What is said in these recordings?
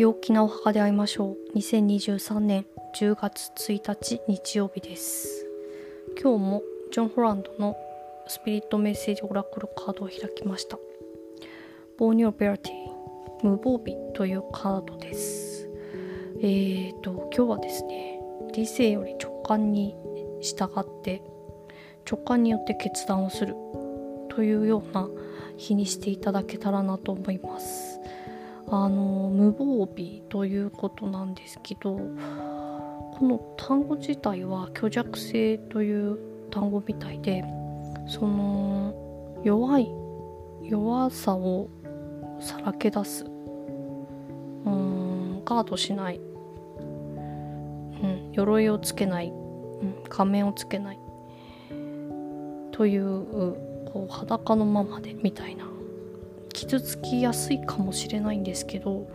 陽気なお墓で会いましょう。2023年10月1日日曜日です。今日もジョン・ホランドのスピリットメッセージオラクルカードを開きました。ボーニョベアティ無防備というカードです。えーと今日はですね理性より直感に従って直感によって決断をするというような日にしていただけたらなと思います。あの無防備ということなんですけどこの単語自体は虚弱性という単語みたいでその弱い弱さをさらけ出すうんガードしない、うん、鎧をつけない、うん、仮面をつけないというこう裸のままでみたいな傷つきやすいかもしれないんですけど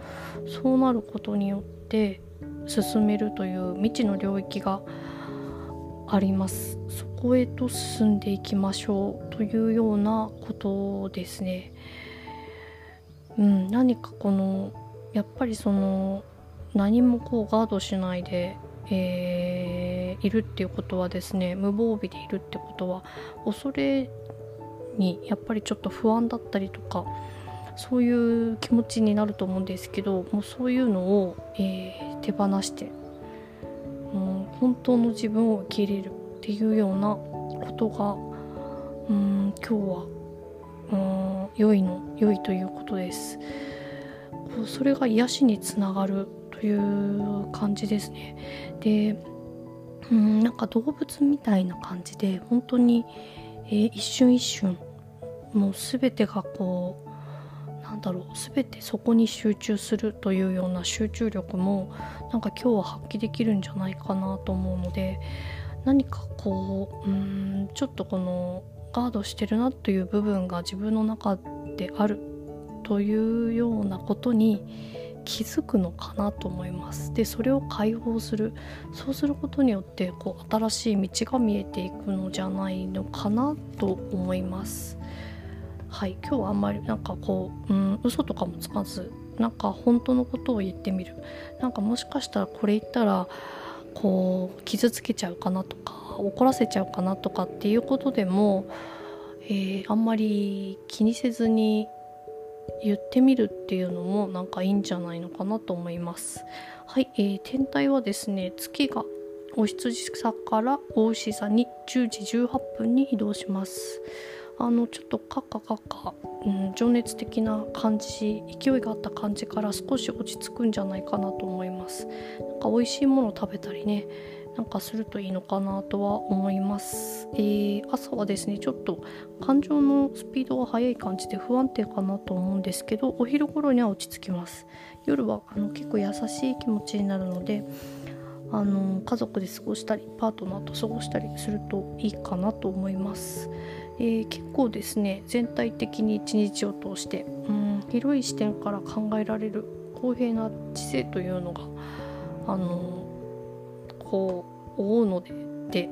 そうなることによって進めるという未知の領域がありますそこへと進んでいきましょうというようなことですね。うん、何かこのやっぱりその何もこうガードしないで、えー、いるっていうことはですね無防備でいるってことは恐れにやっぱりちょっと不安だったりとかそういう気持ちになると思うんですけどもうそういうのを、えー、手放して、うん、本当の自分を受け入れるっていうようなことが、うん、今日は、うん、良いの良いということです。それが癒しにつながるという感じですね。でうんなんか動物みたいな感じで本当に、えー、一瞬一瞬もう全てがこうなんだろう全てそこに集中するというような集中力もなんか今日は発揮できるんじゃないかなと思うので何かこううんちょっとこのガードしてるなという部分が自分の中であるというようなことに気づくのかなと思います。でそれを解放する。そうすることによってこう新しい道が見えていくのじゃないのかなと思います。はい今日はあんまりなんかこう、うん、嘘とかもつかずなんか本当のことを言ってみる。なんかもしかしたらこれ言ったらこう傷つけちゃうかなとか怒らせちゃうかなとかっていうことでも、えー、あんまり気にせずに言ってみるっていうのもなんかいいんじゃないのかなと思います。はい、えー、天体はですね月がお羊座からお牛座に10時18分に移動します。あのちょっとカッカカッカ、うん、情熱的な感じ勢いがあった感じから少し落ち着くんじゃないかなと思います。なんか美味しいもの食べたりねなんかするといいのかなとは思います、えー、朝はですねちょっと感情のスピードが速い感じで不安定かなと思うんですけどお昼頃には落ち着きます。夜はあの結構優しい気持ちになるのであの家族で過ごしたりパートナーと過ごしたりするといいかなと思います。えー、結構ですね全体的に一日を通してうん広い視点から考えられる公平な知性というのがあのこう覆うのでで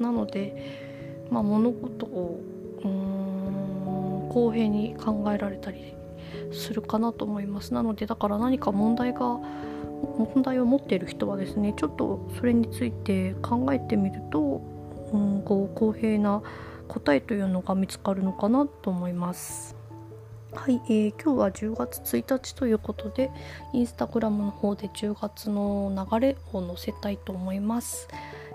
なので、まあ、物事をうん公平に考えられたりするかなと思います。なのでだから何か問題が問題を持っている人はですねちょっとそれについて考えてみると、うん、こう公平な答えというのが見つかるのかなと思います。はい、えー、今日は10月1日ということでインスタグラムの方で10月の流れを載せたいと思います。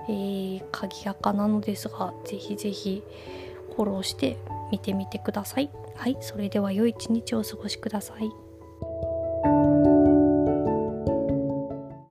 えー、鍵垢なのですがぜひぜひフォローして見てみてください。はい、それでは良い一日をお過ごしください。